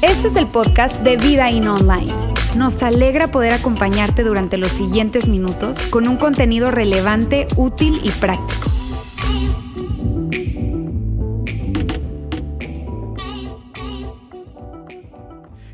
Este es el podcast de Vida In Online. Nos alegra poder acompañarte durante los siguientes minutos con un contenido relevante, útil y práctico.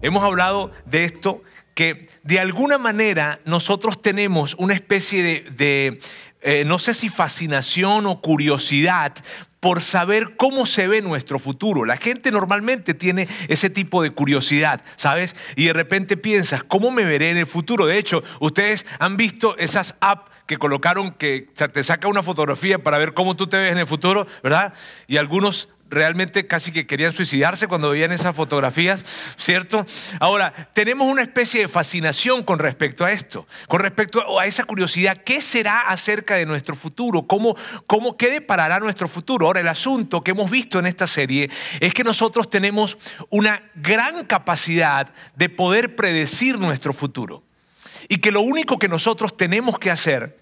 Hemos hablado de esto que de alguna manera nosotros tenemos una especie de, eh, no sé si fascinación o curiosidad por saber cómo se ve nuestro futuro. La gente normalmente tiene ese tipo de curiosidad, ¿sabes? Y de repente piensas, ¿cómo me veré en el futuro? De hecho, ustedes han visto esas apps que colocaron que te saca una fotografía para ver cómo tú te ves en el futuro, ¿verdad? Y algunos realmente casi que querían suicidarse cuando veían esas fotografías, ¿cierto? Ahora, tenemos una especie de fascinación con respecto a esto, con respecto a esa curiosidad, ¿qué será acerca de nuestro futuro? ¿Cómo, cómo qué deparará nuestro futuro? Ahora, el asunto que hemos visto en esta serie es que nosotros tenemos una gran capacidad de poder predecir nuestro futuro y que lo único que nosotros tenemos que hacer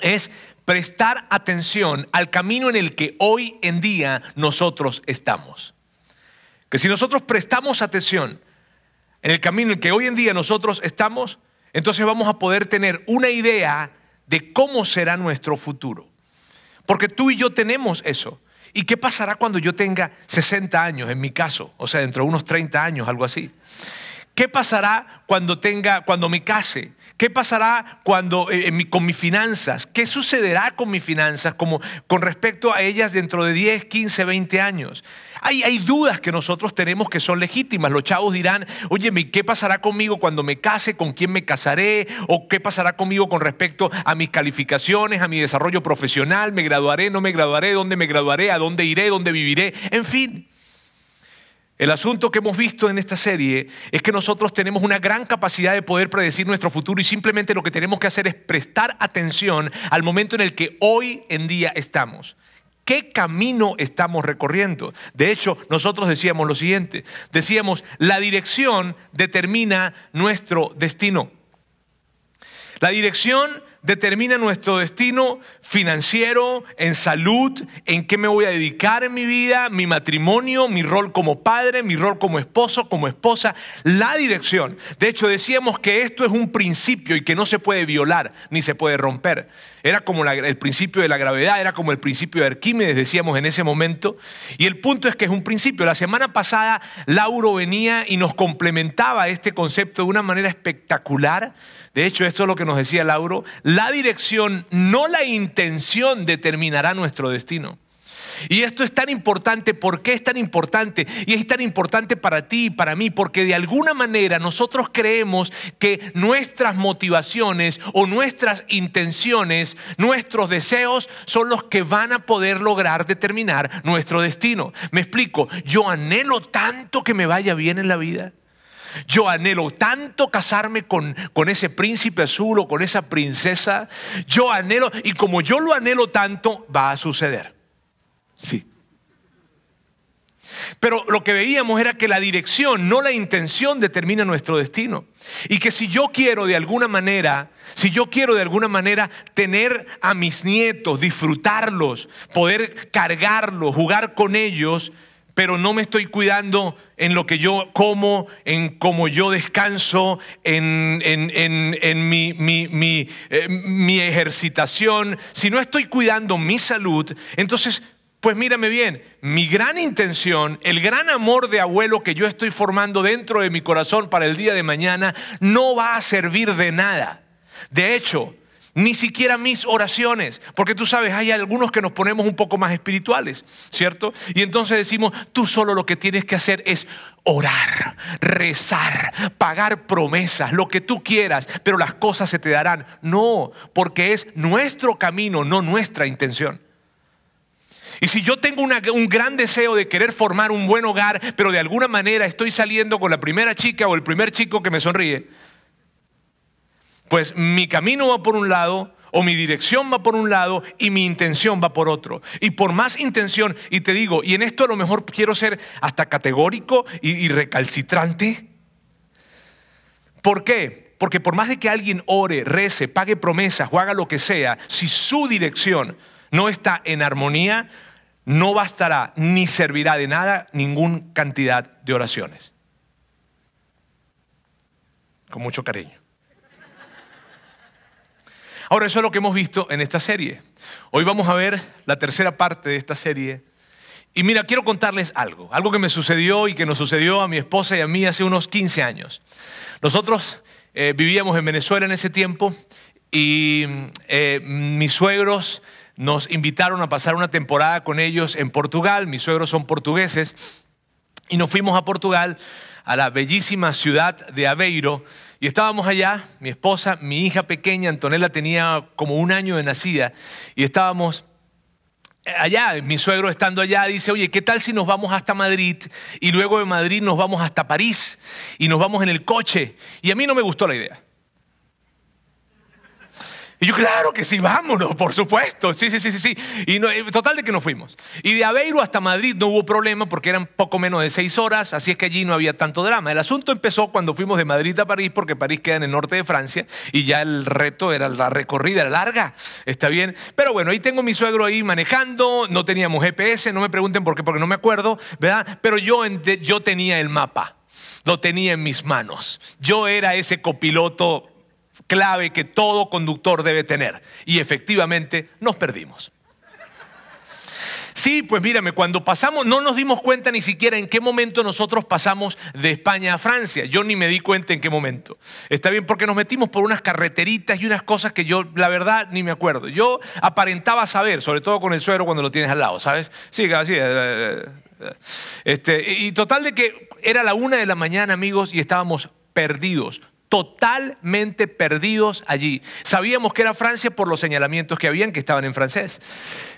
es prestar atención al camino en el que hoy en día nosotros estamos. Que si nosotros prestamos atención en el camino en el que hoy en día nosotros estamos, entonces vamos a poder tener una idea de cómo será nuestro futuro. Porque tú y yo tenemos eso. ¿Y qué pasará cuando yo tenga 60 años, en mi caso? O sea, dentro de unos 30 años, algo así. ¿Qué pasará cuando tenga, cuando me case? ¿Qué pasará cuando, eh, con mis finanzas? ¿Qué sucederá con mis finanzas como, con respecto a ellas dentro de 10, 15, 20 años? Hay, hay dudas que nosotros tenemos que son legítimas. Los chavos dirán, oye, ¿qué pasará conmigo cuando me case? ¿Con quién me casaré? ¿O qué pasará conmigo con respecto a mis calificaciones, a mi desarrollo profesional? ¿Me graduaré? ¿No me graduaré? ¿Dónde me graduaré? ¿A dónde iré? ¿Dónde viviré? En fin. El asunto que hemos visto en esta serie es que nosotros tenemos una gran capacidad de poder predecir nuestro futuro y simplemente lo que tenemos que hacer es prestar atención al momento en el que hoy en día estamos. ¿Qué camino estamos recorriendo? De hecho, nosotros decíamos lo siguiente, decíamos, la dirección determina nuestro destino. La dirección determina nuestro destino financiero, en salud, en qué me voy a dedicar en mi vida, mi matrimonio, mi rol como padre, mi rol como esposo, como esposa, la dirección. De hecho, decíamos que esto es un principio y que no se puede violar ni se puede romper. Era como el principio de la gravedad, era como el principio de Arquímedes, decíamos en ese momento. Y el punto es que es un principio. La semana pasada Lauro venía y nos complementaba este concepto de una manera espectacular de hecho, esto es lo que nos decía Lauro. La dirección, no la intención, determinará nuestro destino. Y esto es tan importante, ¿por qué es tan importante? Y es tan importante para ti y para mí, porque de alguna manera nosotros creemos que nuestras motivaciones o nuestras intenciones, nuestros deseos son los que van a poder lograr determinar nuestro destino. Me explico, yo anhelo tanto que me vaya bien en la vida. Yo anhelo tanto casarme con, con ese príncipe azul o con esa princesa. Yo anhelo, y como yo lo anhelo tanto, va a suceder. Sí. Pero lo que veíamos era que la dirección, no la intención, determina nuestro destino. Y que si yo quiero de alguna manera, si yo quiero de alguna manera tener a mis nietos, disfrutarlos, poder cargarlos, jugar con ellos, pero no me estoy cuidando en lo que yo como, en cómo yo descanso, en, eh, mi ejercitación, si no estoy cuidando mi salud, entonces pues mírame bien, mi gran intención, el gran amor de abuelo que yo estoy formando dentro de mi corazón para el día de mañana, no va a servir de nada. De hecho, ni siquiera mis oraciones, porque tú sabes, hay algunos que nos ponemos un poco más espirituales, ¿cierto? Y entonces decimos, tú solo lo que tienes que hacer es orar, rezar, pagar promesas, lo que tú quieras, pero las cosas se te darán. No, porque es nuestro camino, no nuestra intención. Y si yo tengo un gran deseo de querer formar un buen hogar, pero de alguna manera estoy saliendo con la primera chica o el primer chico que me sonríe, pues mi camino va por un lado, o mi dirección va por un lado y mi intención va por otro. Y por más intención, y te digo, y en esto a lo mejor quiero ser hasta categórico y, recalcitrante. ¿Por qué? Porque por más de que alguien ore, rece, pague promesas o haga lo que sea, si su dirección no está en armonía, no bastará ni servirá de nada ninguna cantidad de oraciones. Con mucho cariño. Ahora, eso es lo que hemos visto en esta serie. Hoy vamos a ver la tercera parte de esta serie. Y mira, quiero contarles algo, algo que me sucedió y que nos sucedió a mi esposa y a mí hace unos 15 años. Nosotros eh, vivíamos en Venezuela en ese tiempo y eh, mis suegros nos invitaron a pasar una temporada con ellos en Portugal. Mis suegros son portugueses. Y nos fuimos a Portugal, a la bellísima ciudad de Aveiro. Y estábamos allá, mi esposa, mi hija pequeña, Antonella tenía como un año de nacida. Y estábamos allá, mi suegro estando allá dice, oye, ¿qué tal si nos vamos hasta Madrid y luego de Madrid nos vamos hasta París y nos vamos en el coche? Y a mí no me gustó la idea. Y yo, claro que sí, vámonos, por supuesto. Sí, sí, sí, sí, sí. Y no, eh, total de que nos fuimos. Y de Aveiro hasta Madrid no hubo problema porque eran poco menos de seis horas, así es que allí no había tanto drama. El asunto empezó cuando fuimos de Madrid a París, porque París queda en el norte de Francia y ya el reto era la recorrida, larga. Está bien. Pero bueno, ahí tengo mi suegro ahí manejando, no teníamos GPS, no me pregunten por qué, porque no me acuerdo, ¿verdad? Pero yo, yo tenía el mapa, lo tenía en mis manos. Yo era ese copiloto clave que todo conductor debe tener. Y efectivamente nos perdimos. Sí, pues mírame, cuando pasamos, no nos dimos cuenta ni siquiera en qué momento nosotros pasamos de España a Francia. Yo ni me di cuenta en qué momento. Está bien, porque nos metimos por unas carreteritas y unas cosas que yo, la verdad, ni me acuerdo. Yo aparentaba saber, sobre todo con el suero cuando lo tienes al lado, ¿sabes? Sí, así. Eh, eh, eh, este, y total de que era la una de la mañana, amigos, y estábamos perdidos, totalmente perdidos allí. Sabíamos que era Francia por los señalamientos que habían que estaban en francés.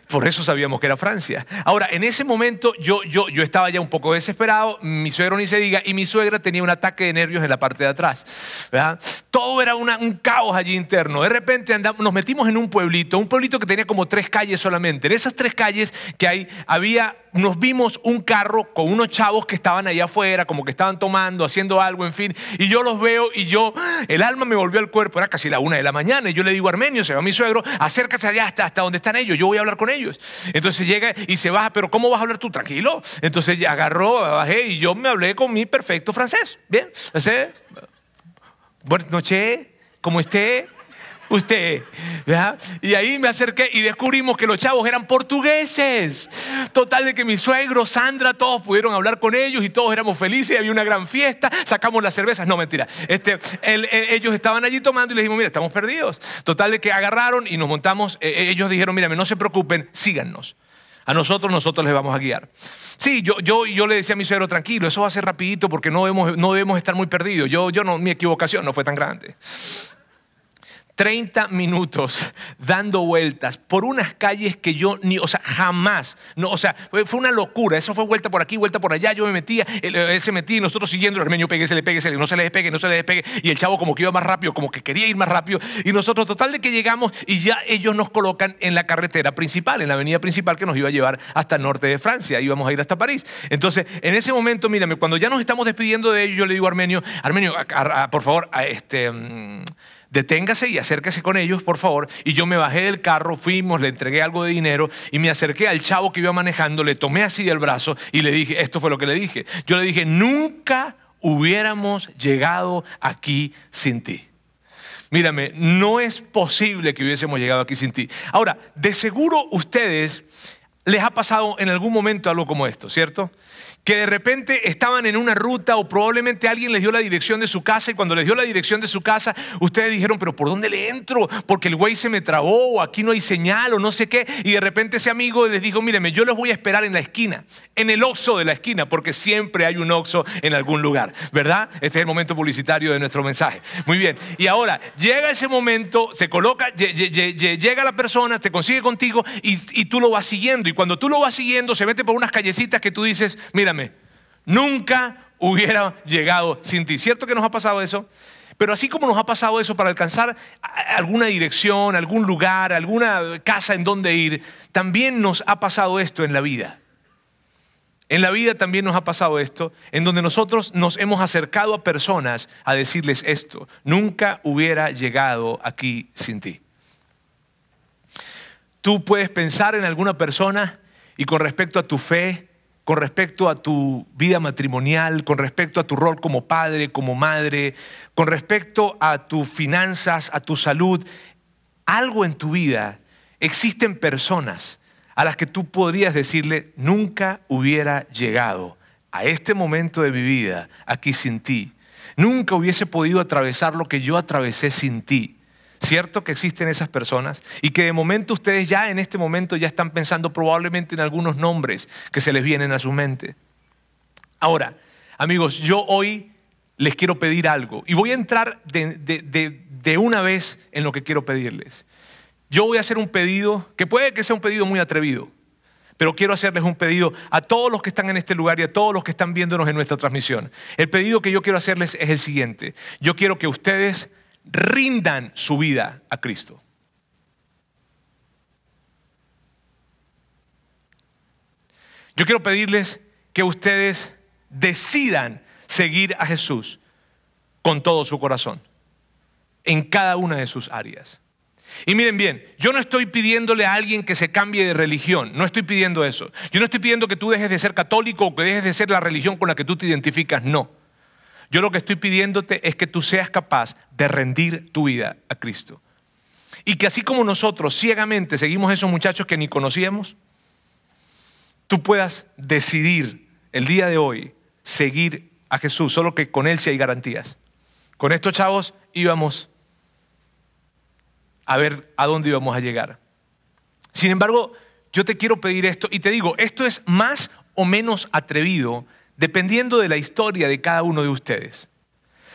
Por eso sabíamos que era Francia. Ahora, en ese momento yo, yo, yo estaba ya un poco desesperado, mi suegro ni se diga, y mi suegra tenía un ataque de nervios en la parte de atrás. Todo era un caos allí interno. De repente andamos, nos metimos en un pueblito, un pueblito que tenía como tres calles solamente. En esas tres calles que hay, había, nos vimos un carro con unos chavos que estaban allá afuera, como que estaban tomando, haciendo algo, en fin. Y yo los veo y yo, el alma me volvió al cuerpo, era casi la una de la mañana, y yo le digo, Armenio, se va mi suegro, acércase allá hasta, hasta donde están ellos, yo voy a hablar con ellos Entonces llega y se baja, pero ¿cómo vas a hablar tú? Tranquilo. Entonces agarró, bajé y yo me hablé con mi perfecto francés. Bien, buenas noches, ¿cómo esté? Usted, ¿verdad? Y ahí me acerqué y descubrimos que los chavos eran portugueses. Total de que mi suegro, Sandra, todos pudieron hablar con ellos y todos éramos felices. Había una gran fiesta, sacamos las cervezas. No, mentira. Este, ellos estaban allí tomando y les dijimos, mira, estamos perdidos. Total de que agarraron y nos montamos. Eh, eh, ellos dijeron, mírame, no se preocupen, síganos. A nosotros, nosotros les vamos a guiar. Sí, yo, yo, yo le decía a mi suegro, tranquilo, eso va a ser rapidito porque no debemos, no debemos estar muy perdidos. Yo, yo no, mi equivocación no fue tan grande. 30 minutos dando vueltas por unas calles que yo ni, o sea, jamás, no, o sea, fue una locura. Eso fue vuelta por aquí, vuelta por allá. Yo me metía, él, se metía y nosotros siguiendo, el armenio pegue, se le pegue, no se le despegue, no se le despegue. Y el chavo como que iba más rápido, como que quería ir más rápido. Y nosotros, total de que llegamos y ya ellos nos colocan en la carretera principal, en la avenida principal que nos iba a llevar hasta el norte de Francia. Íbamos a ir hasta París. Entonces, en ese momento, mírame, cuando ya nos estamos despidiendo de ellos, yo le digo a Armenio, Armenio, por favor, este. Mm, deténgase y acérquese con ellos, por favor. Y yo me bajé del carro, fuimos, le entregué algo de dinero y me acerqué al chavo que iba manejando, le tomé así del brazo y le dije, esto fue lo que le dije. Yo le dije, nunca hubiéramos llegado aquí sin ti. Mírame, no es posible que hubiésemos llegado aquí sin ti. Ahora, de seguro ustedes les ha pasado en algún momento algo como esto, ¿cierto? Que de repente estaban en una ruta o probablemente alguien les dio la dirección de su casa y cuando les dio la dirección de su casa, ustedes dijeron, pero ¿por dónde le entro? Porque el güey se me trabó o aquí no hay señal o no sé qué. Y de repente ese amigo les dijo, míreme, yo los voy a esperar en la esquina, en el oxo de la esquina, porque siempre hay un oxo en algún lugar, ¿verdad? Este es el momento publicitario de nuestro mensaje. Muy bien. Y ahora llega ese momento, se coloca, llega la persona, te consigue contigo y, y tú lo vas siguiendo. Y cuando tú lo vas siguiendo, se mete por unas callecitas que tú dices, nunca hubiera llegado sin ti. ¿Cierto que nos ha pasado eso? Pero así como nos ha pasado eso para alcanzar alguna dirección, algún lugar, alguna casa en donde ir, también nos ha pasado esto en la vida. En la vida también nos ha pasado esto, en donde nosotros nos hemos acercado a personas a decirles esto, nunca hubiera llegado aquí sin ti. Tú puedes pensar en alguna persona y con respecto a tu fe, con respecto a tu vida matrimonial, con respecto a tu rol como padre, como madre, con respecto a tus finanzas, a tu salud, algo en tu vida, existen personas a las que tú podrías decirle, nunca hubiera llegado a este momento de mi vida aquí sin ti. Nunca hubiese podido atravesar lo que yo atravesé sin ti. ¿Cierto que existen esas personas? Y que de momento ustedes ya en este momento ya están pensando probablemente en algunos nombres que se les vienen a su mente. Ahora, amigos, yo hoy les quiero pedir algo y voy a entrar de, de una vez en lo que quiero pedirles. Yo voy a hacer un pedido que puede que sea un pedido muy atrevido, pero quiero hacerles un pedido a todos los que están en este lugar y a todos los que están viéndonos en nuestra transmisión. El pedido que yo quiero hacerles es el siguiente. Yo quiero que ustedes rindan su vida a Cristo. Yo quiero pedirles que ustedes decidan seguir a Jesús con todo su corazón, en cada una de sus áreas. Y miren bien, yo no estoy pidiéndole a alguien que se cambie de religión, no estoy pidiendo eso. Yo no estoy pidiendo que tú dejes de ser católico o que dejes de ser la religión con la que tú te identificas, no. Yo lo que estoy pidiéndote es que tú seas capaz de rendir tu vida a Cristo. Y que así como nosotros ciegamente seguimos a esos muchachos que ni conocíamos, tú puedas decidir el día de hoy seguir a Jesús, solo que con Él sí hay garantías. Con estos chavos íbamos a ver a dónde íbamos a llegar. Sin embargo, yo te quiero pedir esto y te digo, esto es más o menos atrevido dependiendo de la historia de cada uno de ustedes.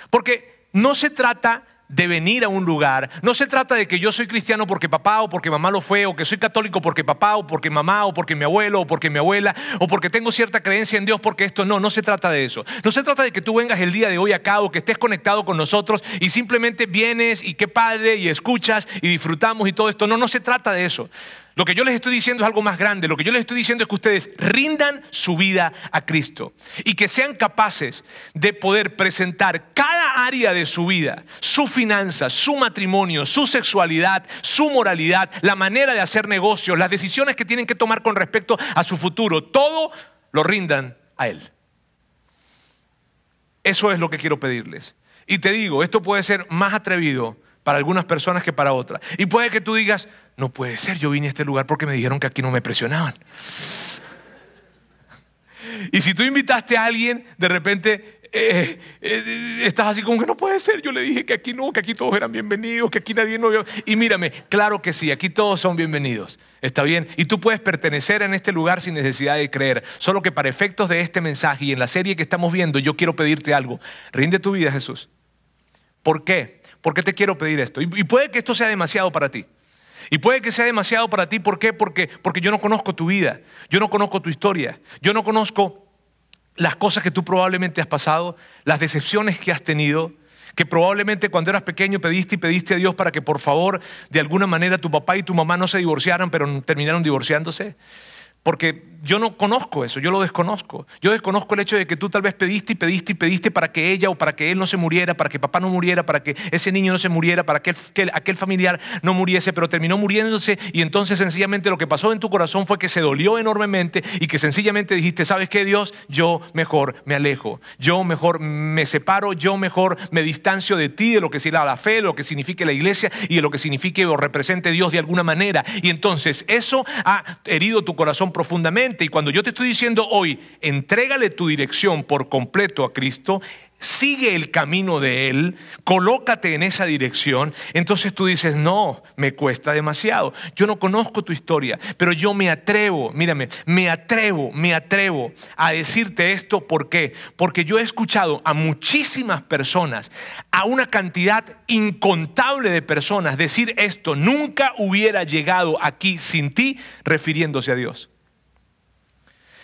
Porque no se trata de venir a un lugar. No se trata de que yo soy cristiano porque papá o porque mamá lo fue, o que soy católico porque papá o porque mamá o porque mi abuelo o porque mi abuela, o porque tengo cierta creencia en Dios porque esto no, no se trata de eso. No se trata de que tú vengas el día de hoy acá o que estés conectado con nosotros y simplemente vienes y qué padre y escuchas y disfrutamos y todo esto. No, no se trata de eso. Lo que yo les estoy diciendo es algo más grande. Lo que yo les estoy diciendo es que ustedes rindan su vida a Cristo y que sean capaces de poder presentar cada área de su vida, su finanza, su matrimonio, su sexualidad, su moralidad, la manera de hacer negocios, las decisiones que tienen que tomar con respecto a su futuro, todo lo rindan a Él. Eso es lo que quiero pedirles. Y te digo, esto puede ser más atrevido para algunas personas que para otras. Y puede que tú digas, no puede ser, yo vine a este lugar porque me dijeron que aquí no me presionaban. Y si tú invitaste a alguien, de repente eh, eh, estás así como que no puede ser. Yo le dije que aquí no, que aquí todos eran bienvenidos, que aquí nadie no. Y mírame, claro que sí, aquí todos son bienvenidos. ¿Está bien? Y tú puedes pertenecer en este lugar sin necesidad de creer. Solo que para efectos de este mensaje y en la serie que estamos viendo, yo quiero pedirte algo. Rinde tu vida, Jesús. ¿Por qué? ¿Por qué te quiero pedir esto? Y puede que esto sea demasiado para ti. Y puede que sea demasiado para ti. ¿Por qué? Porque, porque yo no conozco tu vida. Yo no conozco tu historia. Yo no conozco las cosas que tú probablemente has pasado, las decepciones que has tenido, que probablemente cuando eras pequeño pediste y pediste a Dios para que por favor de alguna manera tu papá y tu mamá no se divorciaran, pero terminaron divorciándose. Porque yo no conozco eso, yo lo desconozco. Yo desconozco el hecho de que tú tal vez pediste y pediste y pediste para que ella o para que él no se muriera, para que papá no muriera, para que ese niño no se muriera, para que, aquel familiar no muriese, pero terminó muriéndose y entonces sencillamente lo que pasó en tu corazón fue que se dolió enormemente y que sencillamente dijiste, ¿sabes qué Dios? Yo mejor me alejo, yo mejor me separo, yo mejor me distancio de ti, de lo que sea la fe, de lo que signifique la iglesia y de lo que signifique o represente Dios de alguna manera. Y entonces eso ha herido tu corazón profundamente. Y cuando yo te estoy diciendo hoy, entrégale tu dirección por completo a Cristo, sigue el camino de Él, colócate en esa dirección, entonces tú dices, no, me cuesta demasiado. Yo no conozco tu historia, pero yo me atrevo, mírame, me atrevo, me atrevo a decirte esto. ¿Por qué? Porque yo he escuchado a muchísimas personas, a una cantidad incontable de personas decir esto, nunca hubiera llegado aquí sin ti refiriéndose a Dios.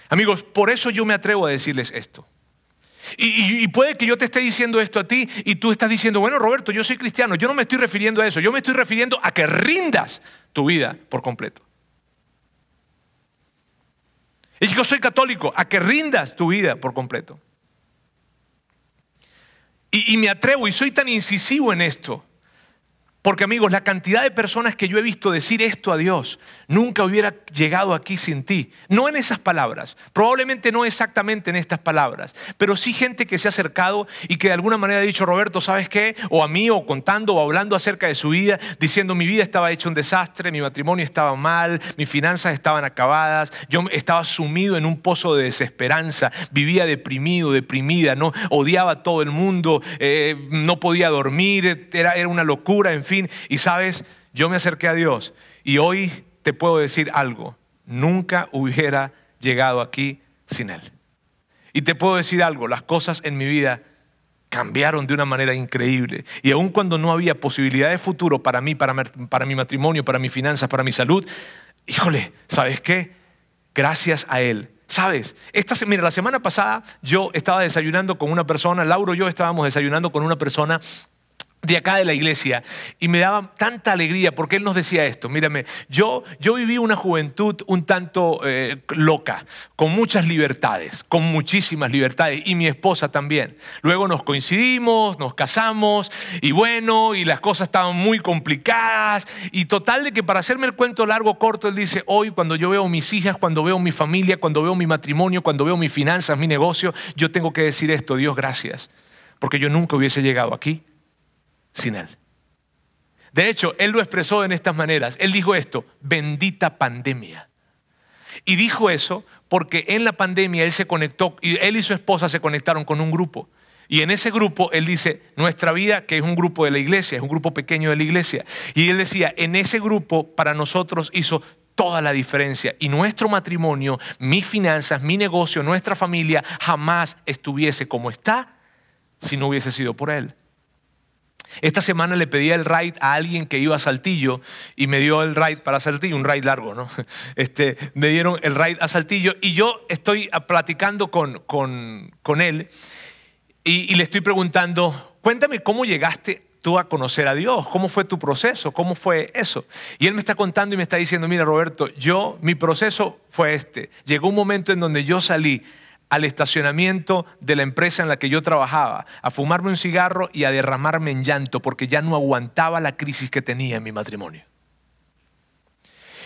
Amigos, por eso yo me atrevo a decirles esto. Y, puede que yo te esté diciendo esto a ti y tú estás diciendo, bueno, Roberto, yo soy cristiano. Yo no me estoy refiriendo a eso. Yo me estoy refiriendo a que rindas tu vida por completo. Y yo soy católico, a que rindas tu vida por completo. y me atrevo y soy tan incisivo en esto Porque amigos, la cantidad de personas que yo he visto decir esto a Dios, nunca hubiera llegado aquí sin ti. No en esas palabras, probablemente no exactamente en estas palabras, pero sí gente que se ha acercado y que de alguna manera ha dicho, Roberto, ¿sabes qué? O a mí, o contando, o hablando acerca de su vida, diciendo, mi vida estaba hecha un desastre, mi matrimonio estaba mal, mis finanzas estaban acabadas, yo estaba sumido en un pozo de desesperanza, vivía deprimido, deprimida, no odiaba a todo el mundo, eh, no podía dormir, era, era una locura, en fin. Y sabes, yo me acerqué a Dios y hoy te puedo decir algo, nunca hubiera llegado aquí sin Él. Y te puedo decir algo, las cosas en mi vida cambiaron de una manera increíble. Y aun cuando no había posibilidad de futuro para mí, para, mi matrimonio, para mis finanzas, para mi salud, híjole, ¿sabes qué? Gracias a Él ¿Sabes? Esta, mira, la semana pasada yo estaba desayunando con una persona, Lauro y yo estábamos desayunando con una persona de acá de la iglesia y me daba tanta alegría porque él nos decía esto, mírame, yo, yo viví una juventud un tanto eh, loca, con muchas libertades, con muchísimas libertades y mi esposa también. Luego nos coincidimos, nos casamos y bueno, y las cosas estaban muy complicadas y total de que para hacerme el cuento largo, corto, él dice, hoy cuando yo veo mis hijas, cuando veo mi familia, cuando veo mi matrimonio, cuando veo mis finanzas, mi negocio, yo tengo que decir esto, Dios gracias, porque yo nunca hubiese llegado aquí sin Él. De hecho, Él lo expresó en estas maneras. Él dijo esto, bendita pandemia. Y dijo eso porque en la pandemia Él se conectó, y Él y su esposa se conectaron con un grupo. Y en ese grupo Él dice, nuestra vida, que es un grupo de la iglesia, es un grupo pequeño de la iglesia. Y Él decía, en ese grupo para nosotros hizo toda la diferencia. Y nuestro matrimonio, mis finanzas, mi negocio, nuestra familia jamás estuviese como está si no hubiese sido por Él. Esta semana le pedí el ride a alguien que iba a Saltillo y me dio el ride para Saltillo, un ride largo, ¿no? Este, me dieron el ride a Saltillo y yo estoy platicando con, con, él y, y le estoy preguntando, cuéntame cómo llegaste tú a conocer a Dios, cómo fue tu proceso, cómo fue eso. Y él me está contando y me está diciendo, mira Roberto, yo, mi proceso fue este. Llegó un momento en donde yo salí al estacionamiento de la empresa en la que yo trabajaba, a fumarme un cigarro y a derramarme en llanto porque ya no aguantaba la crisis que tenía en mi matrimonio.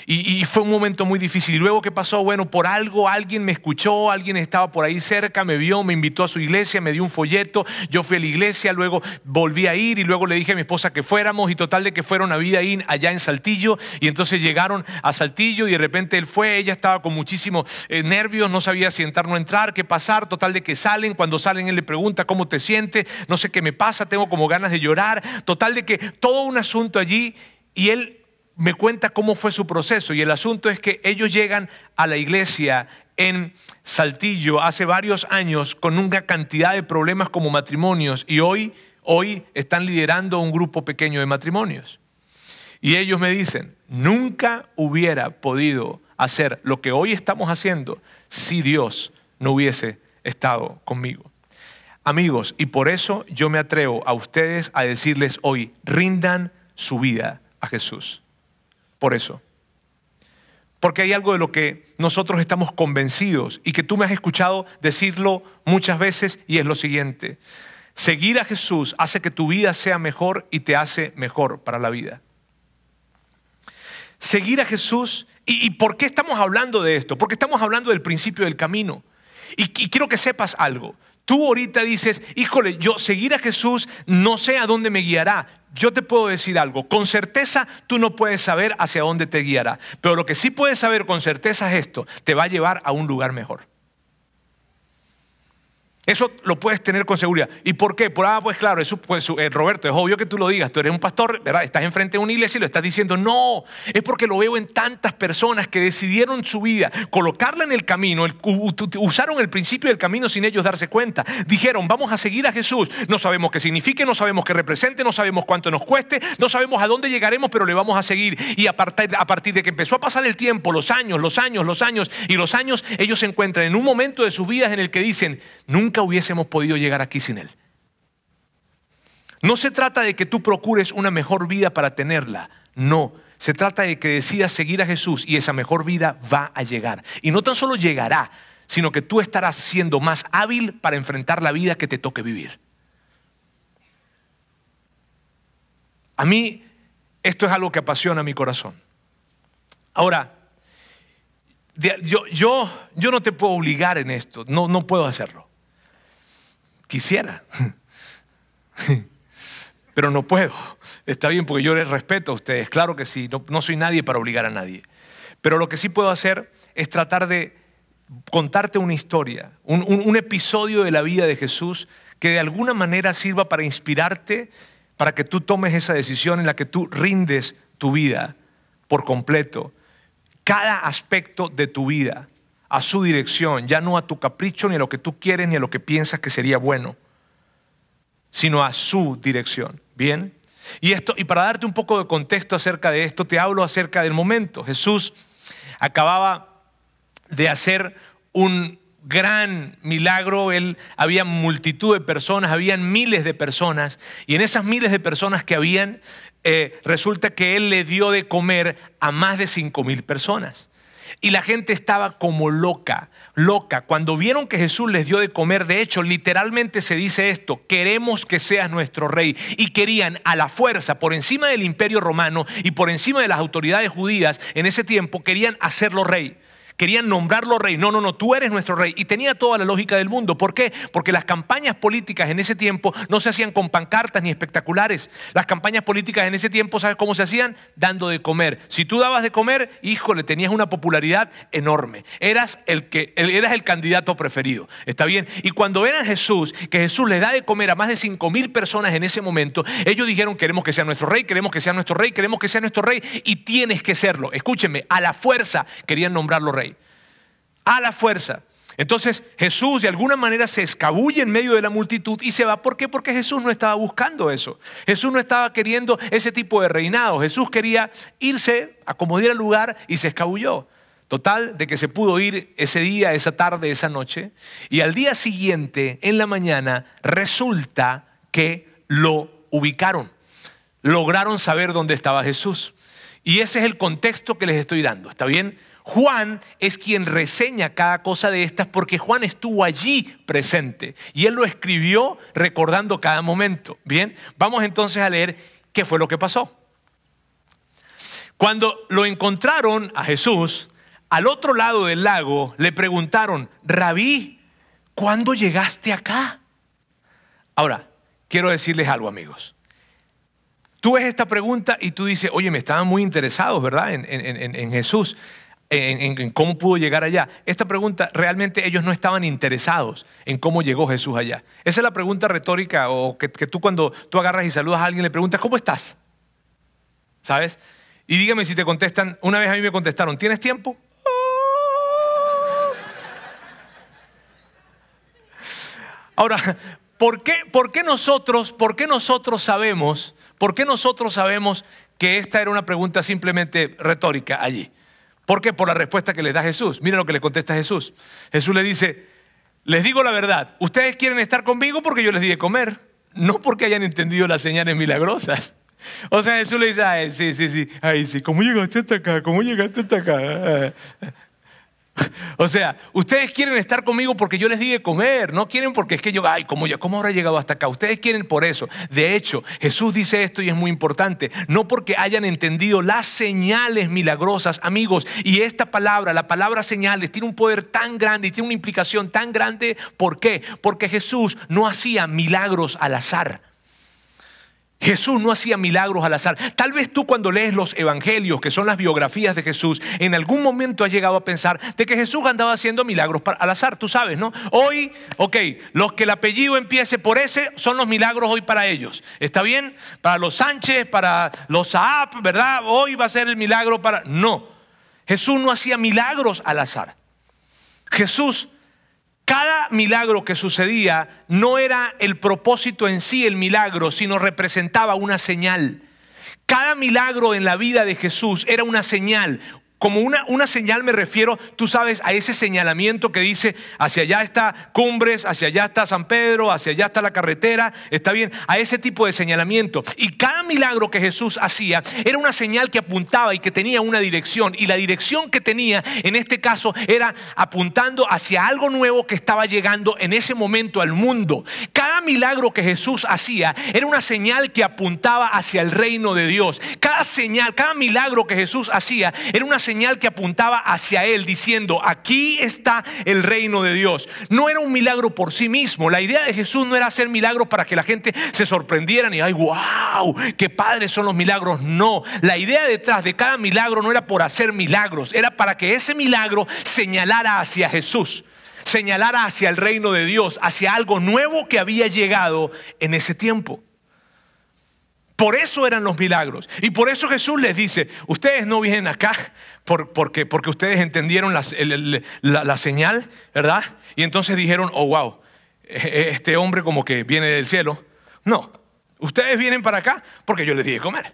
Y, fue un momento muy difícil. Y luego, ¿qué pasó? Bueno, por algo alguien me escuchó, alguien estaba por ahí cerca, me vio, me invitó a su iglesia, me dio un folleto, yo fui a la iglesia, luego volví a ir y luego le dije a mi esposa que fuéramos y total de que fueron a vida in allá en Saltillo. Y entonces llegaron a Saltillo y de repente él fue, ella estaba con muchísimos eh, nervios, no sabía si entrar o no entrar, qué pasar, total de que salen, cuando salen él le pregunta cómo te sientes, no sé qué me pasa, tengo como ganas de llorar, total de que todo un asunto allí y él me cuenta cómo fue su proceso y el asunto es que ellos llegan a la iglesia en Saltillo hace varios años con una cantidad de problemas como matrimonios y hoy, hoy están liderando un grupo pequeño de matrimonios. Y ellos me dicen, nunca hubiera podido hacer lo que hoy estamos haciendo si Dios no hubiese estado conmigo. Amigos, y por eso yo me atrevo a ustedes a decirles hoy, rindan su vida a Jesús por eso. Porque hay algo de lo que nosotros estamos convencidos y que tú me has escuchado decirlo muchas veces y es lo siguiente. Seguir a Jesús hace que tu vida sea mejor y te hace mejor para la vida. Seguir a Jesús, ¿y, por qué estamos hablando de esto? Porque estamos hablando del principio del camino. y quiero que sepas algo. Tú ahorita dices, híjole, yo seguir a Jesús no sé a dónde me guiará. Yo te puedo decir algo, con certeza tú no puedes saber hacia dónde te guiará, pero lo que sí puedes saber con certeza es esto, te va a llevar a un lugar mejor. Eso lo puedes tener con seguridad. ¿Y por qué? Por, ah, pues claro, eso, pues, eh, Roberto, es obvio que tú lo digas. Tú eres un pastor, ¿verdad? Estás enfrente de una iglesia y lo estás diciendo. No, es porque lo veo en tantas personas que decidieron su vida, colocarla en el camino, usaron el principio del camino sin ellos darse cuenta. Dijeron, vamos a seguir a Jesús. No sabemos qué signifique, no sabemos qué represente, no sabemos cuánto nos cueste, no sabemos a dónde llegaremos, pero le vamos a seguir. Y a partir, a partir de que empezó a pasar el tiempo, los años, los años, los años y los años, ellos se encuentran en un momento de sus vidas en el que dicen, nunca hubiésemos podido llegar aquí sin Él. No se trata de que tú procures una mejor vida para tenerla, no. Se trata de que decidas seguir a Jesús y esa mejor vida va a llegar. Y no tan solo llegará, sino que tú estarás siendo más hábil para enfrentar la vida que te toque vivir. A mí esto es algo que apasiona mi corazón. Ahora, yo, yo, yo no te puedo obligar en esto, no, no puedo hacerlo. Quisiera, pero no puedo. Está bien porque yo les respeto a ustedes, claro que sí, no, soy nadie para obligar a nadie. Pero lo que sí puedo hacer es tratar de contarte una historia, un, episodio de la vida de Jesús que de alguna manera sirva para inspirarte, para que tú tomes esa decisión en la que tú rindes tu vida por completo, cada aspecto de tu vida a su dirección, ya no a tu capricho, ni a lo que tú quieres, ni a lo que piensas que sería bueno, sino a su dirección. ¿Bien? Y, esto, y para darte un poco de contexto acerca de esto, te hablo acerca del momento. Jesús acababa de hacer un gran milagro, él había multitud de personas, habían miles de personas, y en esas miles de personas que habían, eh, resulta que él le dio de comer a más de cinco mil personas. Y la gente estaba como loca, loca. Cuando vieron que Jesús les dio de comer, de hecho, literalmente se dice esto, queremos que seas nuestro rey. Y querían a la fuerza, por encima del imperio romano y por encima de las autoridades judías en ese tiempo, querían hacerlo rey querían nombrarlo rey. No, no, no, tú eres nuestro rey. Y tenía toda la lógica del mundo. ¿Por qué? Porque las campañas políticas en ese tiempo no se hacían con pancartas ni espectaculares. Las campañas políticas en ese tiempo, ¿sabes cómo se hacían? Dando de comer. Si tú dabas de comer, híjole, tenías una popularidad enorme. Eras el, que, eras el candidato preferido. ¿Está bien? Y cuando ven a Jesús, que Jesús le da de comer a más de cinco mil personas en ese momento, ellos dijeron, queremos que sea nuestro rey, queremos que sea nuestro rey, queremos que sea nuestro rey, y tienes que serlo. Escúchenme, a la fuerza querían nombrarlo rey a la fuerza. Entonces Jesús de alguna manera se escabulle en medio de la multitud y se va. ¿Por qué? Porque Jesús no estaba buscando eso. Jesús no estaba queriendo ese tipo de reinado. Jesús quería irse, acomodar el lugar y se escabulló. Total, de que se pudo ir ese día, esa tarde, esa noche. Y al día siguiente, en la mañana, resulta que lo ubicaron. Lograron saber dónde estaba Jesús. Y ese es el contexto que les estoy dando. ¿Está bien? Juan es quien reseña cada cosa de estas porque Juan estuvo allí presente y él lo escribió recordando cada momento. Bien, vamos entonces a leer qué fue lo que pasó. Cuando lo encontraron a Jesús, al otro lado del lago le preguntaron, Rabí, ¿cuándo llegaste acá? Ahora, quiero decirles algo amigos. Tú ves esta pregunta y tú dices, oye, me estaban muy interesados, ¿verdad? En, en Jesús en, cómo pudo llegar allá. Esta pregunta, realmente ellos no estaban interesados en cómo llegó Jesús allá. Esa es la pregunta retórica o que, tú cuando tú agarras y saludas a alguien le preguntas, ¿cómo estás? ¿Sabes? Y dígame si te contestan, una vez a mí me contestaron, ¿tienes tiempo? Ahora, ¿por qué, ¿por qué nosotros, por qué nosotros sabemos, por qué nosotros sabemos que esta era una pregunta simplemente retórica allí? ¿Por qué? Por la respuesta que le da Jesús. Miren lo que le contesta Jesús. Jesús le dice, les digo la verdad, ustedes quieren estar conmigo porque yo les di de comer, no porque hayan entendido las señales milagrosas. O sea, Jesús le dice, ay, sí, sí, sí, ay, sí, ¿cómo llegaste hasta acá? ¿Cómo llegaste hasta acá? O sea, ustedes quieren estar conmigo porque yo les di de comer, no quieren porque es que yo, ay, ¿cómo, ¿cómo habrá llegado hasta acá? Ustedes quieren por eso. De hecho, Jesús dice esto y es muy importante, no porque hayan entendido las señales milagrosas, amigos, y esta palabra, la palabra señales, tiene un poder tan grande y tiene una implicación tan grande. ¿Por qué? Porque Jesús no hacía milagros al azar. Jesús no hacía milagros al azar. Tal vez tú cuando lees los evangelios, que son las biografías de Jesús, en algún momento has llegado a pensar de que Jesús andaba haciendo milagros al azar, tú sabes, ¿no? Hoy, ok, los que el apellido empiece por ese son los milagros hoy para ellos. ¿Está bien? Para los Sánchez, para los Saab, ¿verdad? Hoy va a ser el milagro para... No, Jesús no hacía milagros al azar. Jesús cada milagro que sucedía no era el propósito en sí el milagro, sino representaba una señal. Cada milagro en la vida de Jesús era una señal, como una, una, señal me refiero, tú sabes, a ese señalamiento que dice, hacia allá está Cumbres, hacia allá está San Pedro, hacia allá está la carretera, está bien, a ese tipo de señalamiento. Y cada milagro que Jesús hacía era una señal que apuntaba y que tenía una dirección. Y la dirección que tenía en este caso era apuntando hacia algo nuevo que estaba llegando en ese momento al mundo. Cada milagro que Jesús hacía era una señal que apuntaba hacia el reino de Dios. Cada señal, cada milagro que Jesús hacía era una señal que apuntaba hacia Él, diciendo, aquí está el reino de Dios. No era un milagro por sí mismo. La idea de Jesús no era hacer milagros para que la gente se sorprendiera y, ay, wow, qué padres son los milagros. No, la idea detrás de cada milagro no era por hacer milagros, era para que ese milagro señalara hacia Jesús señalara hacia el reino de Dios, hacia algo nuevo que había llegado en ese tiempo. Por eso eran los milagros. Y por eso Jesús les dice, ustedes no vienen acá porque, porque ustedes entendieron la, la, señal, ¿verdad? Y entonces dijeron, oh, wow, e, este hombre como que viene del cielo. No, ustedes vienen para acá porque yo les dije comer.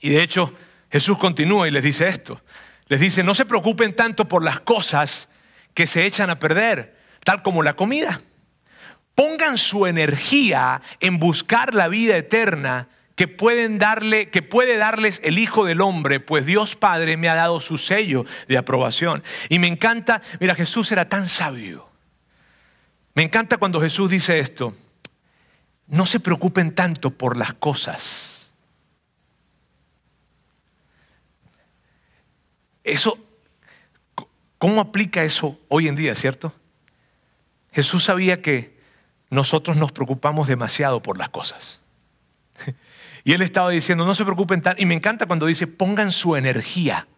Y de hecho, Jesús continúa y les dice esto. Les dice, no se preocupen tanto por las cosas que se echan a perder, tal como la comida. Pongan su energía en buscar la vida eterna que pueden darle, que puede darles el Hijo del Hombre, pues Dios Padre me ha dado su sello de aprobación. Y me encanta, mira, Jesús era tan sabio. Me encanta cuando Jesús dice esto. No se preocupen tanto por las cosas. Eso ¿Cómo aplica eso hoy en día, cierto? Jesús sabía que nosotros nos preocupamos demasiado por las cosas. Y él estaba diciendo, no se preocupen tanto. Y me encanta cuando dice, pongan su energía.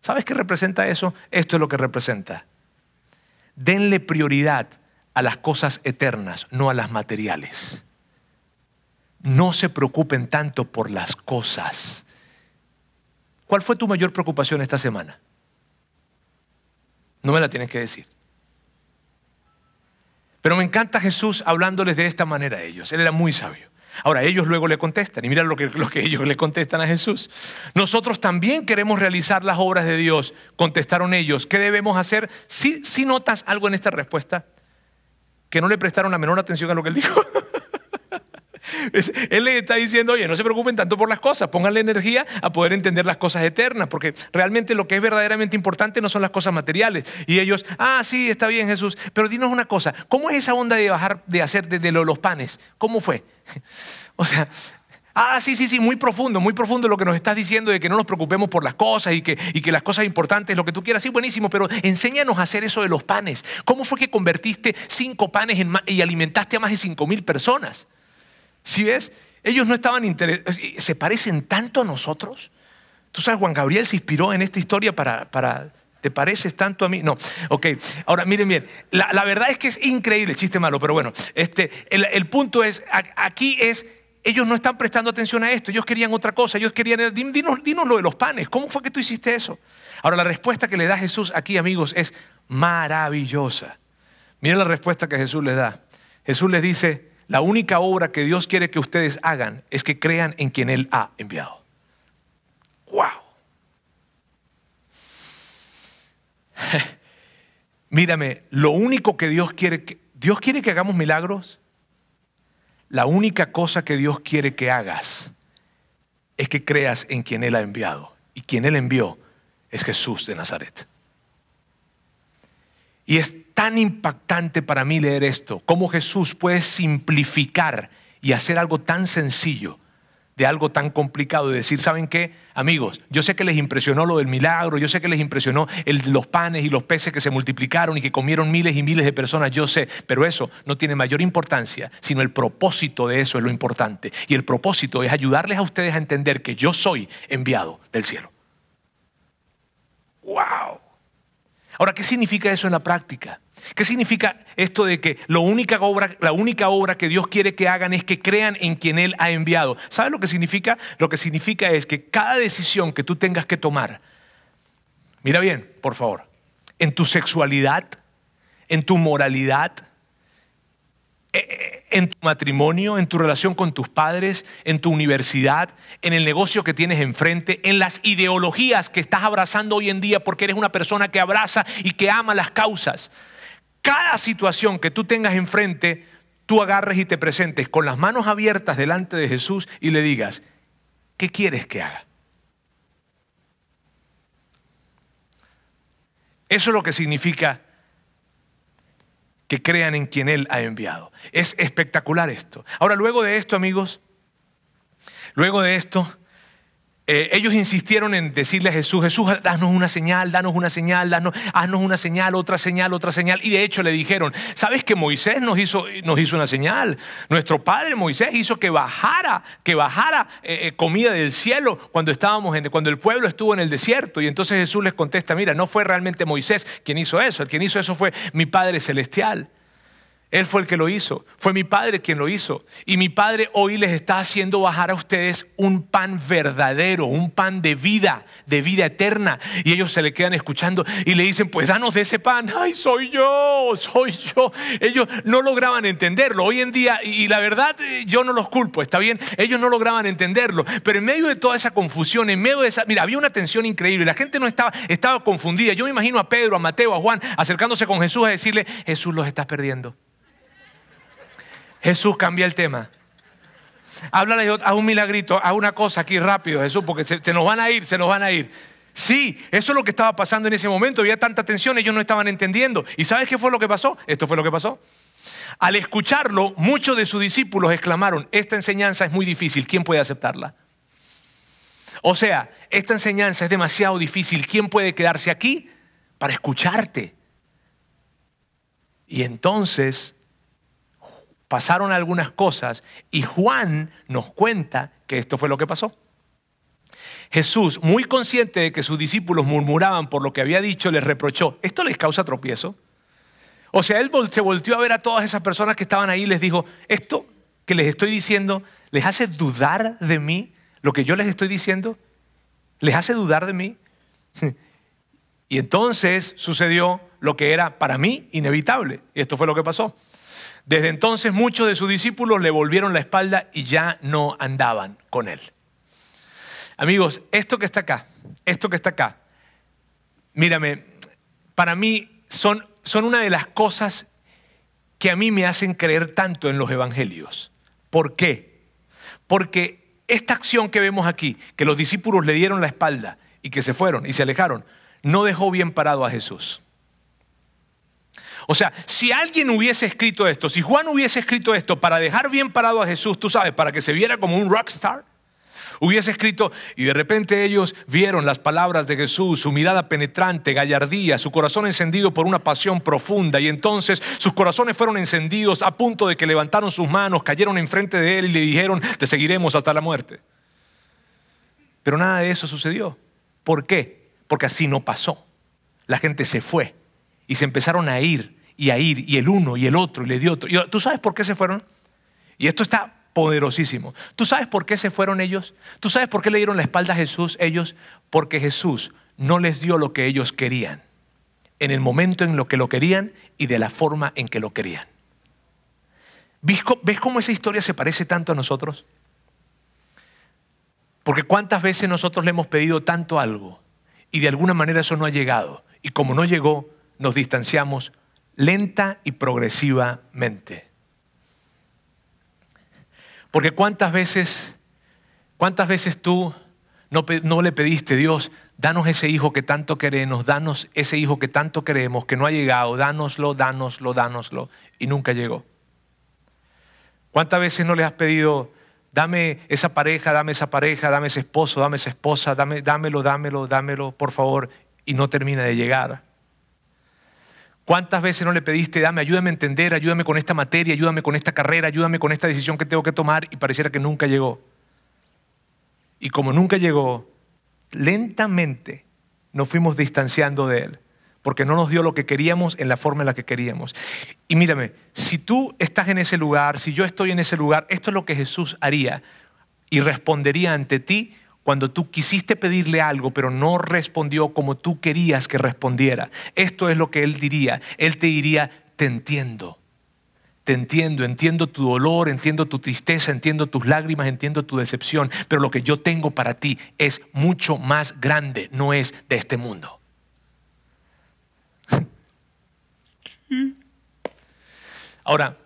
¿Sabes qué representa eso? Esto es lo que representa. Denle prioridad a las cosas eternas, no a las materiales. No se preocupen tanto por las cosas. ¿Cuál fue tu mayor preocupación esta semana? No me la tienes que decir. Pero me encanta Jesús hablándoles de esta manera a ellos. Él era muy sabio. Ahora, ellos luego le contestan, y mira lo que, que ellos le contestan a Jesús. Nosotros también queremos realizar las obras de Dios, contestaron ellos. ¿Qué debemos hacer? Si, si notas algo en esta respuesta, que no le prestaron la menor atención a lo que él dijo. Él le está diciendo, oye, no se preocupen tanto por las cosas, pónganle energía a poder entender las cosas eternas, porque realmente lo que es verdaderamente importante no son las cosas materiales. Y ellos, ah, sí, está bien Jesús, pero dinos una cosa, ¿cómo es esa onda de bajar, de hacer desde los panes? ¿Cómo fue? O sea, Ah, sí, sí, sí, muy profundo, muy profundo lo que nos estás diciendo de que no nos preocupemos por las cosas y que, y que las cosas importantes, lo que tú quieras, sí, buenísimo, pero enséñanos a hacer eso de los panes. ¿Cómo fue que convertiste cinco panes y alimentaste a más de cinco mil personas? Si ves? Ellos no estaban interesados. ¿Se parecen tanto a nosotros? Tú sabes, Juan Gabriel se inspiró en esta historia para, para ¿Te pareces tanto a mí? No. Ok. Ahora, miren bien. La, verdad es que es increíble, chiste malo, pero bueno. Este, el, punto es, aquí es, ellos no están prestando atención a esto. Ellos querían otra cosa. Ellos querían, dinos, dinos lo de los panes. ¿Cómo fue que tú hiciste eso? Ahora, la respuesta que le da Jesús aquí, amigos, es maravillosa. Miren la respuesta que Jesús les da. Jesús les dice, la única obra que Dios quiere que ustedes hagan es que crean en quien Él ha enviado. ¡Wow! Mírame, lo único que Dios quiere que Dios quiere que hagamos milagros. La única cosa que Dios quiere que hagas es que creas en quien Él ha enviado. Y quien Él envió es Jesús de Nazaret. Y es tan impactante para mí leer esto, cómo Jesús puede simplificar y hacer algo tan sencillo de algo tan complicado y decir, ¿saben qué? Amigos, yo sé que les impresionó lo del milagro, yo sé que les impresionó los panes y los peces que se multiplicaron y que comieron miles y miles de personas, yo sé, pero eso no tiene mayor importancia, sino el propósito de eso es lo importante. Y el propósito es ayudarles a ustedes a entender que yo soy enviado del cielo. ¡Wow! Ahora, ¿qué significa eso en la práctica? ¿Qué significa esto de que la única, obra, la única obra que Dios quiere que hagan es que crean en quien Él ha enviado? ¿Sabes lo que significa? Lo que significa es que cada decisión que tú tengas que tomar, mira bien, por favor, en tu sexualidad, en tu moralidad, en tu matrimonio, en tu relación con tus padres, en tu universidad, en el negocio que tienes enfrente, en las ideologías que estás abrazando hoy en día porque eres una persona que abraza y que ama las causas. Cada situación que tú tengas enfrente, tú agarres y te presentes con las manos abiertas delante de Jesús y le digas, ¿qué quieres que haga? Eso es lo que significa que crean en quien Él ha enviado. Es espectacular esto. Ahora, luego de esto, amigos, luego de esto, eh, ellos insistieron en decirle a Jesús, Jesús, danos una señal, danos una señal, danos, haznos una señal, otra señal, otra señal. Y de hecho le dijeron, ¿sabes que Moisés nos hizo, nos hizo una señal? Nuestro padre Moisés hizo que bajara, que bajara eh, eh, comida del cielo cuando estábamos cuando el pueblo estuvo en el desierto. Y entonces Jesús les contesta, mira, no fue realmente Moisés quien hizo eso, el quien hizo eso fue mi Padre Celestial. Él fue el que lo hizo. Fue mi padre quien lo hizo. Y mi padre hoy les está haciendo bajar a ustedes un pan verdadero, un pan de vida, de vida eterna. Y ellos se le quedan escuchando y le dicen, pues danos de ese pan. Ay, soy yo, soy yo. Ellos no lograban entenderlo. Hoy en día, y la verdad, eh, yo no los culpo, está bien. Ellos no lograban entenderlo. Pero en medio de toda esa confusión, en medio de esa, mira, había una tensión increíble. La gente no estaba, estaba confundida. Yo me imagino a Pedro, a Mateo, a Juan, acercándose con Jesús a decirle, Jesús los está perdiendo. Jesús cambia el tema. Háblale, haz un milagrito, haz una cosa aquí rápido, Jesús, porque se, nos van a ir, se nos van a ir. Sí, eso es lo que estaba pasando en ese momento. Había tanta tensión, ellos no estaban entendiendo. ¿Y sabes qué fue lo que pasó? Esto fue lo que pasó. Al escucharlo, muchos de sus discípulos exclamaron, esta enseñanza es muy difícil, ¿quién puede aceptarla? O sea, esta enseñanza es demasiado difícil, ¿quién puede quedarse aquí para escucharte? Y entonces pasaron algunas cosas y Juan nos cuenta que esto fue lo que pasó. Jesús, muy consciente de que sus discípulos murmuraban por lo que había dicho, les reprochó, ¿esto les causa tropiezo? O sea, él se volteó a ver a todas esas personas que estaban ahí y les dijo, esto que les estoy diciendo, ¿les hace dudar de mí lo que yo les estoy diciendo? ¿Les hace dudar de mí? y entonces sucedió lo que era para mí inevitable. Y esto fue lo que pasó. Desde entonces muchos de sus discípulos le volvieron la espalda y ya no andaban con él. Amigos, esto que está acá, esto que está acá, mírame, para mí son, son una de las cosas que a mí me hacen creer tanto en los evangelios. ¿Por qué? Porque esta acción que vemos aquí, que los discípulos le dieron la espalda y que se fueron y se alejaron, no dejó bien parado a Jesús. O sea, si alguien hubiese escrito esto, si Juan hubiese escrito esto para dejar bien parado a Jesús, tú sabes, para que se viera como un rockstar, hubiese escrito, y de repente ellos vieron las palabras de Jesús, su mirada penetrante, gallardía, su corazón encendido por una pasión profunda, y entonces sus corazones fueron encendidos a punto de que levantaron sus manos, cayeron enfrente de él y le dijeron, te seguiremos hasta la muerte. Pero nada de eso sucedió. ¿Por qué? Porque así no pasó. La gente se fue y se empezaron a ir y a ir, y el uno y el otro, y le dio otro. ¿Y ¿Tú sabes por qué se fueron? Y esto está poderosísimo. ¿Tú sabes por qué se fueron ellos? ¿Tú sabes por qué le dieron la espalda a Jesús ellos? Porque Jesús no les dio lo que ellos querían, en el momento en lo que lo querían y de la forma en que lo querían. ¿Ves cómo esa historia se parece tanto a nosotros? Porque cuántas veces nosotros le hemos pedido tanto algo y de alguna manera eso no ha llegado. Y como no llegó, nos distanciamos lenta y progresivamente. Porque cuántas veces, cuántas veces tú no, no, le pediste, Dios, danos ese hijo que tanto queremos, danos ese hijo que tanto queremos, que no ha llegado, dánoslo, dánoslo, dánoslo, y nunca llegó. ¿Cuántas veces no le has pedido, dame esa pareja, dame esa pareja, dame ese esposo, dame esa esposa, dame, dámelo, dámelo, dámelo, por favor, y no termina de llegar? ¿Cuántas veces no le pediste, dame, ayúdame a entender, ayúdame con esta materia, ayúdame con esta carrera, ayúdame con esta decisión que tengo que tomar? Y pareciera que nunca llegó. Y como nunca llegó, lentamente nos fuimos distanciando de Él, porque no nos dio lo que queríamos en la forma en la que queríamos. Y mírame, si tú estás en ese lugar, si yo estoy en ese lugar, esto es lo que Jesús haría y respondería ante ti cuando tú quisiste pedirle algo, pero no respondió como tú querías que respondiera. Esto es lo que Él diría. Él te diría, te entiendo. Te entiendo, entiendo tu dolor, entiendo tu tristeza, entiendo tus lágrimas, entiendo tu decepción, pero lo que yo tengo para ti es mucho más grande, no es de este mundo. Ahora,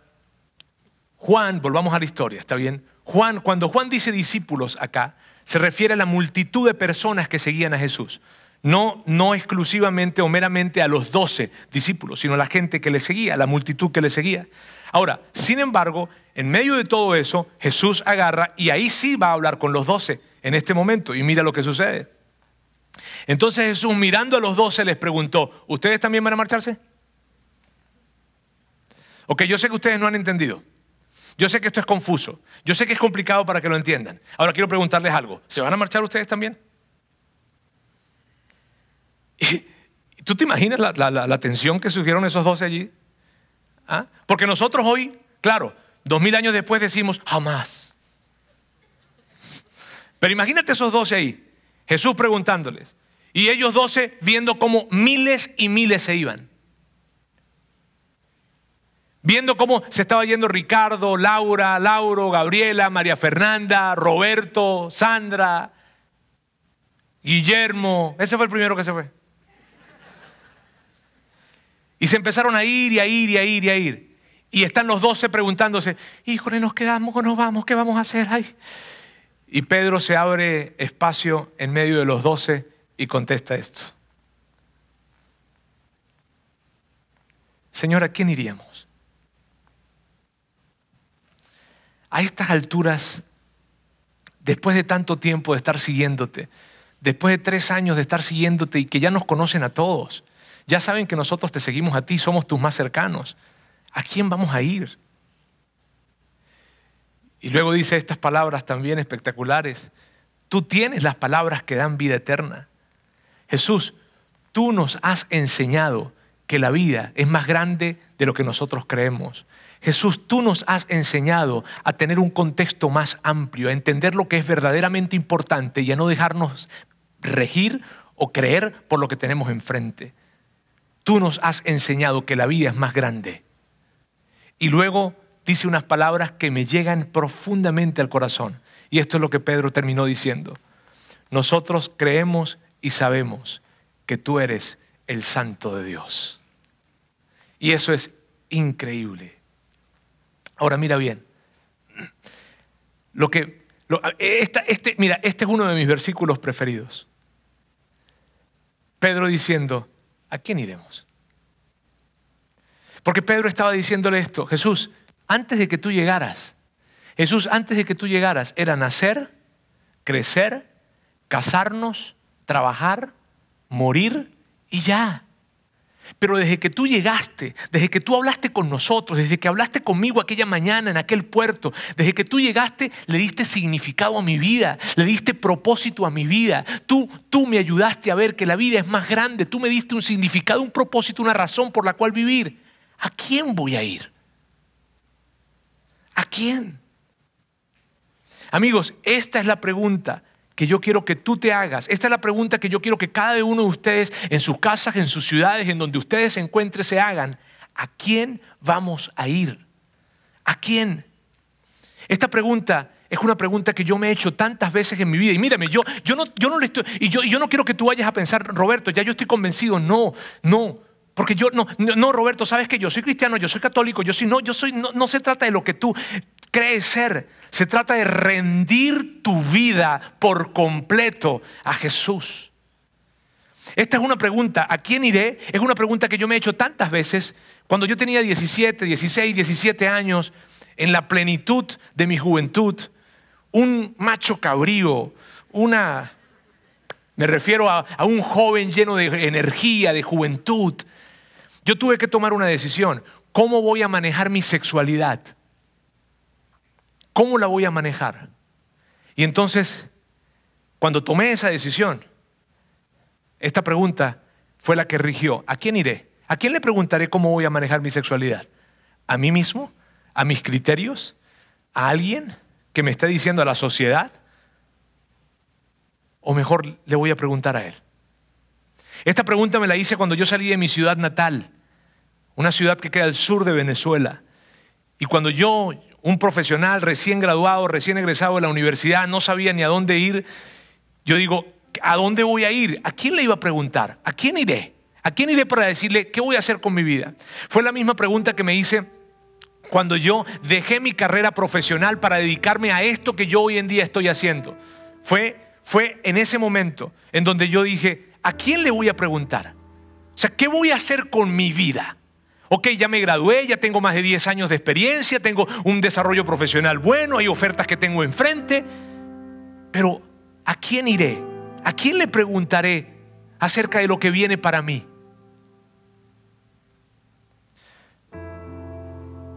Juan, volvamos a la historia, ¿está bien? Juan, cuando Juan dice discípulos acá, se refiere a la multitud de personas que seguían a Jesús. No, no exclusivamente o meramente a los doce discípulos, sino a la gente que le seguía, a la multitud que le seguía. Ahora, sin embargo, en medio de todo eso, Jesús agarra y ahí sí va a hablar con los doce en este momento. Y mira lo que sucede. Entonces Jesús mirando a los doce les preguntó, ¿ustedes también van a marcharse? Ok, yo sé que ustedes no han entendido. Yo sé que esto es confuso. Yo sé que es complicado para que lo entiendan. Ahora quiero preguntarles algo. ¿Se van a marchar ustedes también? ¿Tú te imaginas la, tensión que surgieron esos doce allí? ¿Ah? Porque nosotros hoy, claro, dos mil años después decimos, jamás. Pero imagínate esos doce ahí, Jesús preguntándoles, y ellos doce viendo cómo miles y miles se iban. Viendo cómo se estaba yendo Ricardo, Laura, Lauro, Gabriela, María Fernanda, Roberto, Sandra, Guillermo. Ese fue el primero que se fue. Y se empezaron a ir y a ir y a ir y a ir. Y están los doce preguntándose, híjole, nos quedamos o nos vamos, ¿qué vamos a hacer? Ay. Y Pedro se abre espacio en medio de los doce y contesta esto. Señor, ¿a quién iríamos? A estas alturas, después de tanto tiempo de estar siguiéndote, después de tres años de estar siguiéndote y que ya nos conocen a todos, ya saben que nosotros te seguimos a ti, somos tus más cercanos. ¿A quién vamos a ir? Y luego dice estas palabras también espectaculares. Tú tienes las palabras que dan vida eterna. Jesús, tú nos has enseñado que la vida es más grande de lo que nosotros creemos. Jesús, tú nos has enseñado a tener un contexto más amplio, a entender lo que es verdaderamente importante y a no dejarnos regir o creer por lo que tenemos enfrente tú nos has enseñado que la vida es más grande. Y luego dice unas palabras que me llegan profundamente al corazón. Y esto es lo que Pedro terminó diciendo. Nosotros creemos y sabemos que tú eres el santo de Dios. Y eso es increíble. Ahora mira bien. Lo que este, mira, este es uno de mis versículos preferidos. Pedro diciendo, ¿a quién iremos? Porque Pedro estaba diciéndole esto, Jesús, antes de que tú llegaras, Jesús, antes de que tú llegaras, era nacer, crecer, casarnos, trabajar, morir y ya. Pero desde que tú llegaste, desde que tú hablaste con nosotros, desde que hablaste conmigo aquella mañana en aquel puerto, desde que tú llegaste, le diste significado a mi vida, le diste propósito a mi vida. Tú, tú me ayudaste a ver que la vida es más grande, tú me diste un significado, un propósito, una razón por la cual vivir. ¿A quién voy a ir? ¿A quién? Amigos, esta es la pregunta que yo quiero que tú te hagas. Esta es la pregunta que yo quiero que cada uno de ustedes en sus casas, en sus ciudades, en donde ustedes se encuentren, se hagan. ¿A quién vamos a ir? ¿A quién? Esta pregunta es una pregunta que yo me he hecho tantas veces en mi vida. Y mírame, yo, yo, no, yo no le estoy. Y yo, yo no quiero que tú vayas a pensar, Roberto, ya yo estoy convencido. No, no. Porque yo, no, no, Roberto, sabes que yo soy cristiano, yo soy católico, yo soy, no, yo soy, no, no se trata de lo que tú crees ser. Se trata de rendir tu vida por completo a Jesús. Esta es una pregunta, ¿a quién iré? Es una pregunta que yo me he hecho tantas veces. Cuando yo tenía 17, 16, 17 años, en la plenitud de mi juventud, un macho cabrío, una... Me refiero a, a un joven lleno de energía, de juventud. Yo tuve que tomar una decisión. ¿Cómo voy a manejar mi sexualidad? ¿Cómo la voy a manejar? Y entonces, cuando tomé esa decisión, esta pregunta fue la que rigió. ¿A quién iré? ¿A quién le preguntaré cómo voy a manejar mi sexualidad? ¿A mí mismo? ¿A mis criterios? ¿A alguien que me esté diciendo a la sociedad? ¿O mejor le voy a preguntar a él? Esta pregunta me la hice cuando yo salí de mi ciudad natal, una ciudad que queda al sur de Venezuela. Y cuando yo un profesional recién graduado, recién egresado de la universidad, no sabía ni a dónde ir, yo digo, ¿a dónde voy a ir? ¿A quién le iba a preguntar? ¿A quién iré? ¿A quién iré para decirle qué voy a hacer con mi vida? Fue la misma pregunta que me hice cuando yo dejé mi carrera profesional para dedicarme a esto que yo hoy en día estoy haciendo. Fue, fue en ese momento en donde yo dije, ¿a quién le voy a preguntar? O sea, ¿qué voy a hacer con mi vida? Ok, ya me gradué, ya tengo más de 10 años de experiencia, tengo un desarrollo profesional bueno, hay ofertas que tengo enfrente, pero ¿a quién iré? ¿A quién le preguntaré acerca de lo que viene para mí?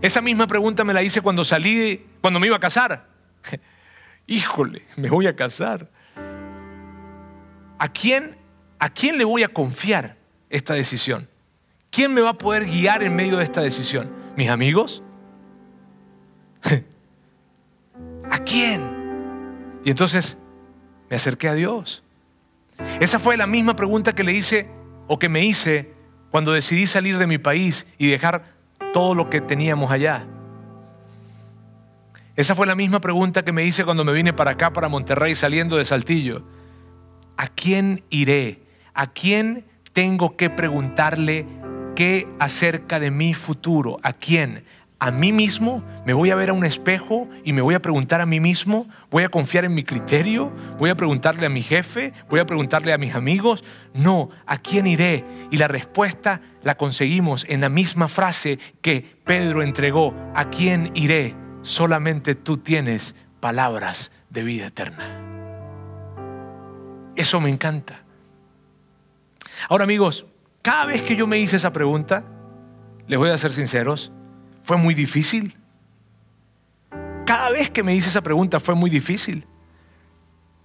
Esa misma pregunta me la hice cuando salí, cuando me iba a casar. Híjole, me voy a casar. ¿A quién, ¿A quién le voy a confiar esta decisión? ¿Quién me va a poder guiar en medio de esta decisión? ¿Mis amigos? ¿A quién? Y entonces me acerqué a Dios. Esa fue la misma pregunta que le hice o que me hice cuando decidí salir de mi país y dejar todo lo que teníamos allá. Esa fue la misma pregunta que me hice cuando me vine para acá, para Monterrey, saliendo de Saltillo. ¿A quién iré? ¿A quién tengo que preguntarle qué acerca de mi futuro? ¿A quién? a mí mismo, me voy a ver a un espejo y me voy a preguntar a mí mismo, voy a confiar en mi criterio, voy a preguntarle a mi jefe, voy a preguntarle a mis amigos, no, ¿a quién iré? Y la respuesta la conseguimos en la misma frase que Pedro entregó, ¿a quién iré? Solamente tú tienes palabras de vida eterna. Eso me encanta. Ahora amigos, cada vez que yo me hice esa pregunta, les voy a ser sinceros, fue muy difícil. Cada vez que me hice esa pregunta fue muy difícil.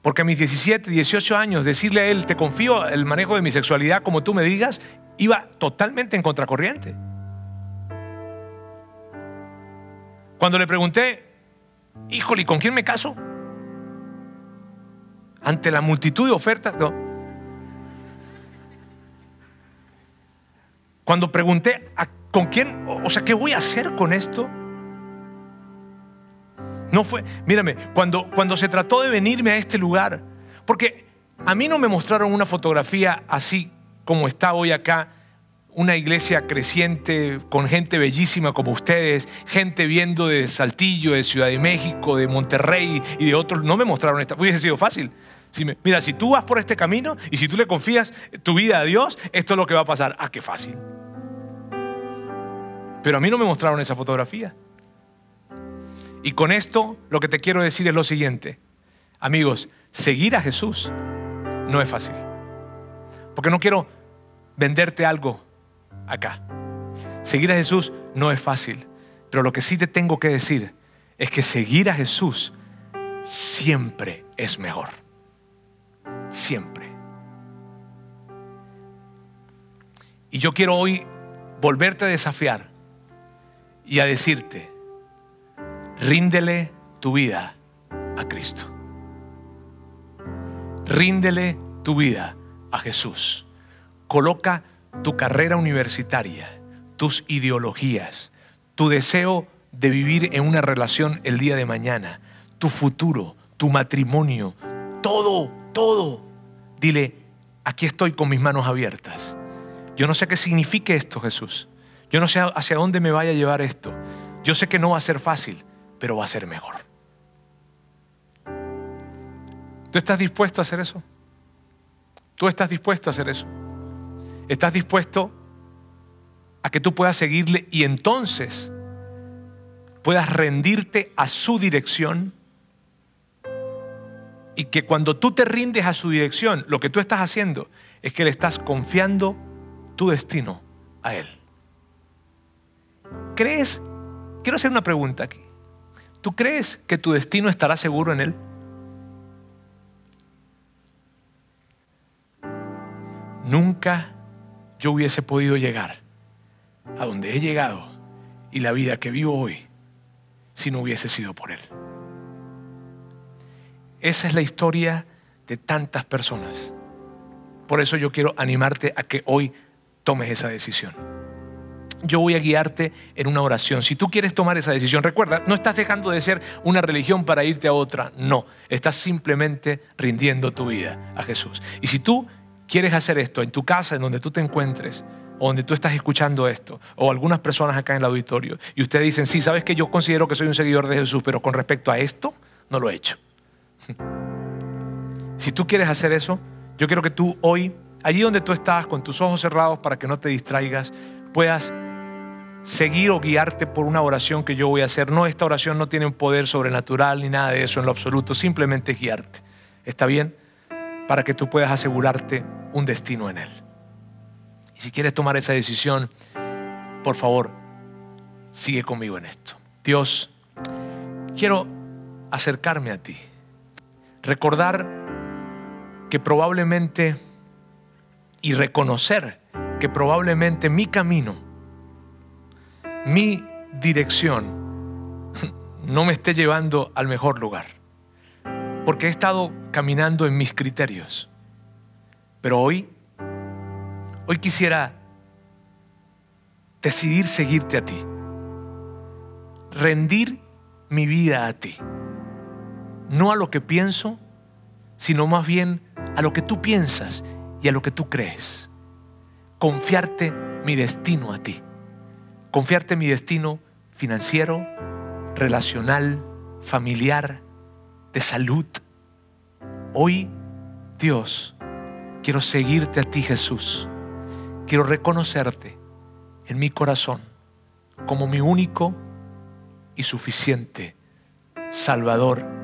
Porque a mis 17, 18 años, decirle a él, te confío el manejo de mi sexualidad como tú me digas, iba totalmente en contracorriente. Cuando le pregunté, híjole, ¿y con quién me caso? Ante la multitud de ofertas, no. Cuando pregunté, ¿a ¿Con quién? O sea, ¿qué voy a hacer con esto? No fue, mírame, cuando, cuando se trató de venirme a este lugar, porque a mí no me mostraron una fotografía así como está hoy acá, una iglesia creciente con gente bellísima como ustedes, gente viendo de Saltillo, de Ciudad de México, de Monterrey y de otros, no me mostraron esta, hubiese sido fácil. Mira, si tú vas por este camino y si tú le confías tu vida a Dios, esto es lo que va a pasar. Ah, qué fácil. Pero a mí no me mostraron esa fotografía. Y con esto lo que te quiero decir es lo siguiente. Amigos, seguir a Jesús no es fácil. Porque no quiero venderte algo acá. Seguir a Jesús no es fácil. Pero lo que sí te tengo que decir es que seguir a Jesús siempre es mejor. Siempre. Y yo quiero hoy volverte a desafiar y a decirte, ríndele tu vida a Cristo. Ríndele tu vida a Jesús. Coloca tu carrera universitaria, tus ideologías, tu deseo de vivir en una relación el día de mañana, tu futuro, tu matrimonio, todo, todo. Dile, aquí estoy con mis manos abiertas. Yo no sé qué signifique esto, Jesús. Yo no sé hacia dónde me vaya a llevar esto. Yo sé que no va a ser fácil, pero va a ser mejor. ¿Tú estás dispuesto a hacer eso? ¿Tú estás dispuesto a hacer eso? ¿Estás dispuesto a que tú puedas seguirle y entonces puedas rendirte a su dirección? Y que cuando tú te rindes a su dirección, lo que tú estás haciendo es que le estás confiando tu destino a Él. ¿Crees? Quiero hacer una pregunta aquí. ¿Tú crees que tu destino estará seguro en Él? Nunca yo hubiese podido llegar a donde he llegado y la vida que vivo hoy si no hubiese sido por Él. Esa es la historia de tantas personas. Por eso yo quiero animarte a que hoy tomes esa decisión yo voy a guiarte en una oración. Si tú quieres tomar esa decisión, recuerda, no estás dejando de ser una religión para irte a otra, no, estás simplemente rindiendo tu vida a Jesús. Y si tú quieres hacer esto en tu casa, en donde tú te encuentres, o donde tú estás escuchando esto, o algunas personas acá en el auditorio, y ustedes dicen, sí, sabes que yo considero que soy un seguidor de Jesús, pero con respecto a esto, no lo he hecho. Si tú quieres hacer eso, yo quiero que tú hoy allí donde tú estás, con tus ojos cerrados para que no te distraigas, puedas seguir o guiarte por una oración que yo voy a hacer. No, esta oración no tiene un poder sobrenatural ni nada de eso en lo absoluto, simplemente guiarte. ¿Está bien? Para que tú puedas asegurarte un destino en Él. Y si quieres tomar esa decisión, por favor, sigue conmigo en esto. Dios, quiero acercarme a ti, recordar que probablemente y reconocer que probablemente mi camino, mi dirección, no me esté llevando al mejor lugar. Porque he estado caminando en mis criterios. Pero hoy, hoy quisiera decidir seguirte a ti. Rendir mi vida a ti. No a lo que pienso, sino más bien a lo que tú piensas y a lo que tú crees. Confiarte mi destino a ti. Confiarte mi destino financiero, relacional, familiar, de salud. Hoy, Dios, quiero seguirte a ti, Jesús. Quiero reconocerte en mi corazón como mi único y suficiente Salvador